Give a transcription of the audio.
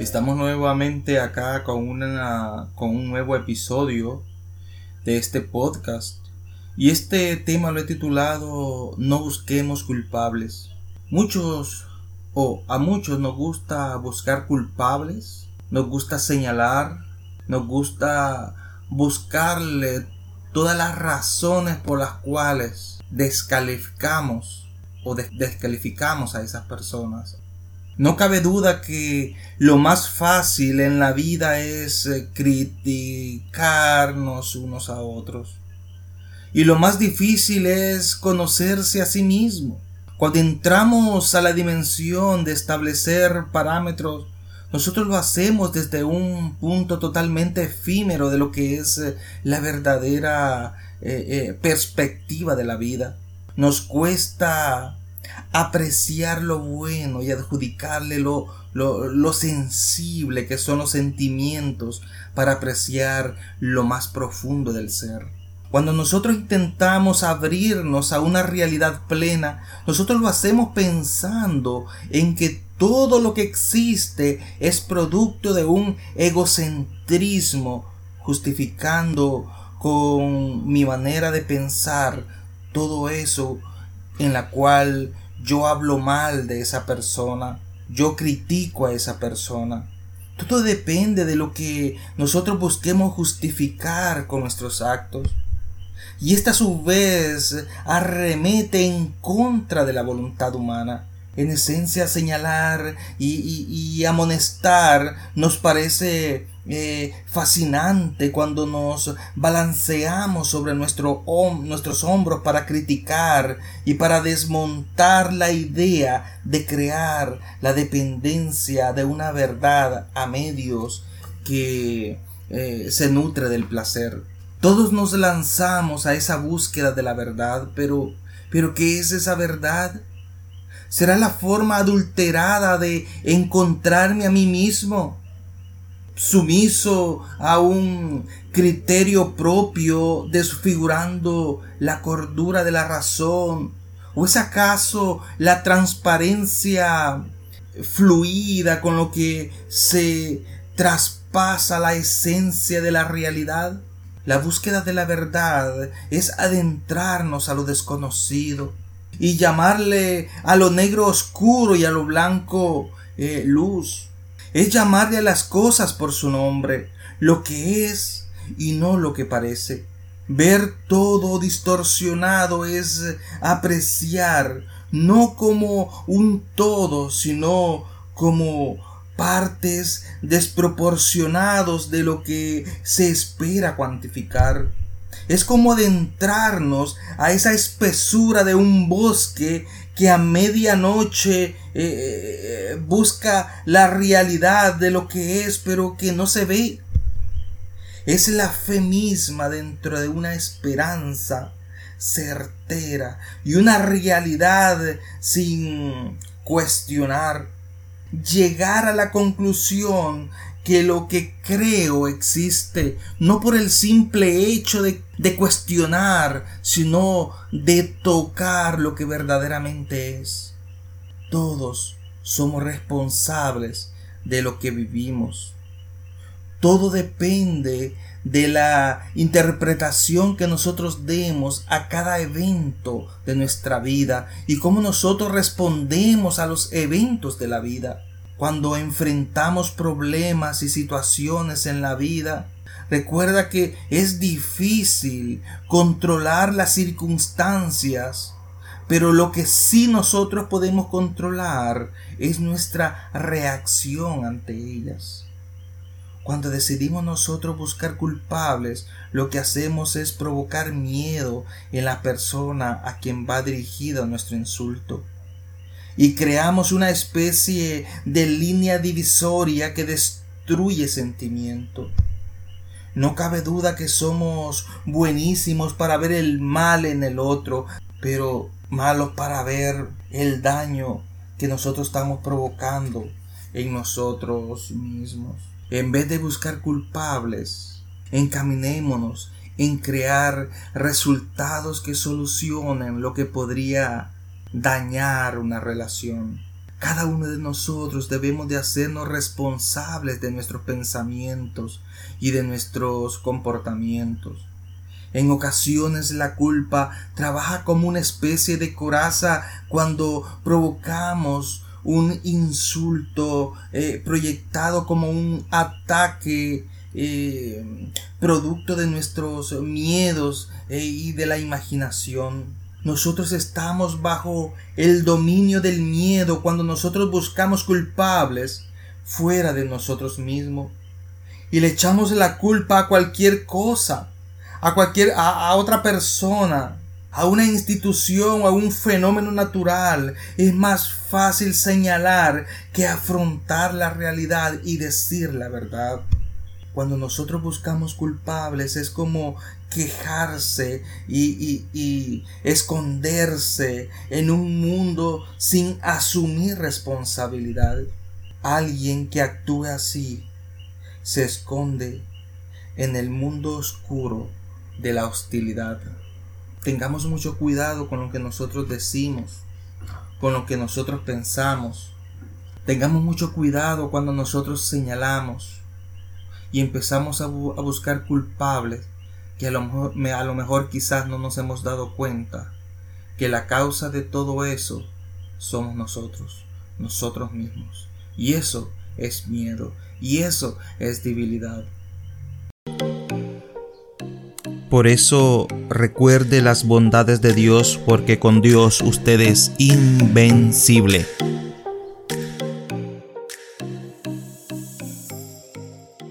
Estamos nuevamente acá con, con un nuevo episodio de este podcast. Y este tema lo he titulado No busquemos culpables. Muchos o a muchos nos gusta buscar culpables, nos gusta señalar, nos gusta buscarle todas las razones por las cuales descalificamos o descalificamos a esas personas. No cabe duda que lo más fácil en la vida es eh, criticarnos unos a otros. Y lo más difícil es conocerse a sí mismo. Cuando entramos a la dimensión de establecer parámetros, nosotros lo hacemos desde un punto totalmente efímero de lo que es eh, la verdadera eh, perspectiva de la vida. Nos cuesta apreciar lo bueno y adjudicarle lo, lo, sensible que son los sentimientos para apreciar lo más profundo del ser. Cuando nosotros intentamos abrirnos a una realidad plena, nosotros lo hacemos pensando en que todo lo que existe es producto de un egocentrismo, justificando con mi manera de pensar todo eso en la cual yo hablo mal de esa persona, yo critico a esa persona. Todo depende de lo que nosotros busquemos justificar con nuestros actos. Y esta a su vez arremete en contra de la voluntad humana. En esencia señalar y, amonestar nos parece eh, fascinante cuando nos balanceamos sobre nuestro, nuestros hombros para criticar y para desmontar la idea de crear la dependencia de una verdad a medios que eh, se nutre del placer. Todos nos lanzamos a esa búsqueda de la verdad, pero, pero ¿qué es esa verdad? ¿Será la forma adulterada de encontrarme a mí mismo? Sumiso a un criterio propio, desfigurando la cordura de la razón? ¿O es acaso la transparencia fluida con lo que se traspasa la esencia de la realidad? La búsqueda de la verdad es adentrarnos a lo desconocido y llamarle a lo negro oscuro y a lo blanco eh, luz es llamarle a las cosas por su nombre, lo que es y no lo que parece. Ver todo distorsionado es apreciar no como un todo, sino como partes desproporcionados de lo que se espera cuantificar. Es como adentrarnos a esa espesura de un bosque que a medianoche eh, eh, busca la realidad de lo que es, pero que no se ve. Es la fe misma dentro de una esperanza certera y una realidad sin cuestionar. Llegar a la conclusión que lo que creo existe no por el simple hecho de, cuestionar, sino de tocar lo que verdaderamente es. Todos somos responsables de lo que vivimos. Todo depende de la interpretación que nosotros demos a cada evento de nuestra vida y cómo nosotros respondemos a los eventos de la vida. Cuando enfrentamos problemas y situaciones en la vida, Recuerda que es difícil controlar las circunstancias, pero lo que sí nosotros podemos controlar es nuestra reacción ante ellas. Cuando decidimos nosotros buscar culpables, lo que hacemos es provocar miedo en la persona a quien va dirigido nuestro insulto. Y creamos una especie de línea divisoria que destruye sentimiento. No cabe duda que somos buenísimos para ver el mal en el otro, pero malos para ver el daño que nosotros estamos provocando en nosotros mismos. En vez de buscar culpables, encaminémonos en crear resultados que solucionen lo que podría dañar una relación. Cada uno de nosotros debemos de hacernos responsables de nuestros pensamientos y de nuestros comportamientos. En ocasiones la culpa trabaja como una especie de coraza cuando provocamos un insulto eh, proyectado como un ataque eh, producto de nuestros miedos eh, y de la imaginación. Nosotros estamos bajo el dominio del miedo cuando nosotros buscamos culpables fuera de nosotros mismos y le echamos la culpa a cualquier cosa, a cualquier a, otra persona, a una institución, a un fenómeno natural. Es más fácil señalar que afrontar la realidad y decir la verdad. Cuando nosotros buscamos culpables es como quejarse y, y, esconderse en un mundo sin asumir responsabilidad. Alguien que actúe así se esconde en el mundo oscuro de la hostilidad. Tengamos mucho cuidado con lo que nosotros decimos, con lo que nosotros pensamos. Tengamos mucho cuidado cuando nosotros señalamos y empezamos a, buscar culpables que a lo, mejor, a lo mejor quizás no nos hemos dado cuenta que la causa de todo eso somos nosotros, nosotros mismos. Y eso es miedo, y eso es debilidad. Por eso recuerde las bondades de Dios, porque con Dios usted es invencible.